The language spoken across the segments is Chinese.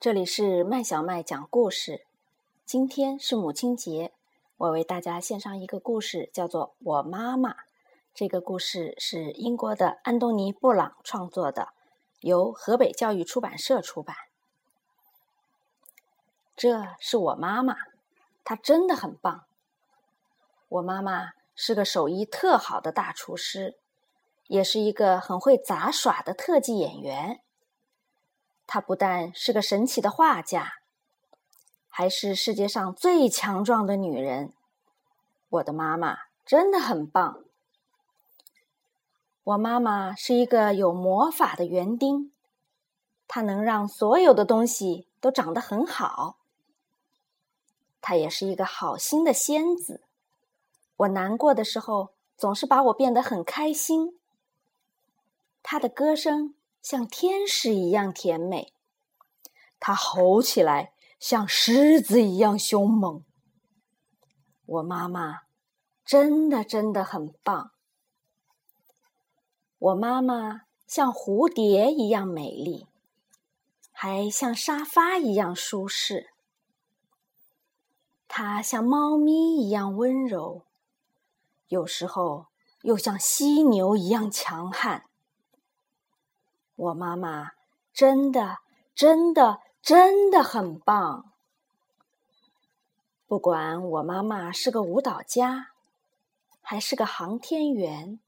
这里是麦小麦讲故事。今天是母亲节，我为大家献上一个故事，叫做《我妈妈》。这个故事是英国的安东尼·布朗创作的，由河北教育出版社出版。这是我妈妈，她真的很棒。我妈妈是个手艺特好的大厨师，也是一个很会杂耍的特技演员。她不但是个神奇的画家，还是世界上最强壮的女人。我的妈妈真的很棒。我妈妈是一个有魔法的园丁，她能让所有的东西都长得很好。她也是一个好心的仙子，我难过的时候总是把我变得很开心。她的歌声。像天使一样甜美，它吼起来像狮子一样凶猛。我妈妈真的真的很棒。我妈妈像蝴蝶一样美丽，还像沙发一样舒适。她像猫咪一样温柔，有时候又像犀牛一样强悍。我妈妈真的、真的、真的很棒。不管我妈妈是个舞蹈家，还是个航天员，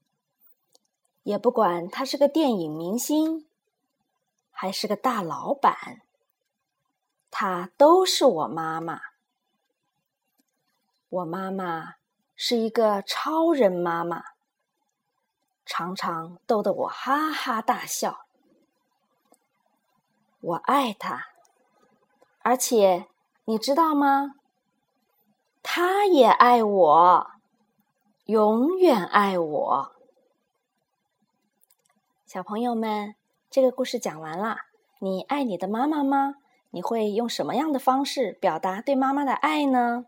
也不管她是个电影明星，还是个大老板，她都是我妈妈。我妈妈是一个超人妈妈，常常逗得我哈哈大笑。我爱他，而且你知道吗？他也爱我，永远爱我。小朋友们，这个故事讲完了。你爱你的妈妈吗？你会用什么样的方式表达对妈妈的爱呢？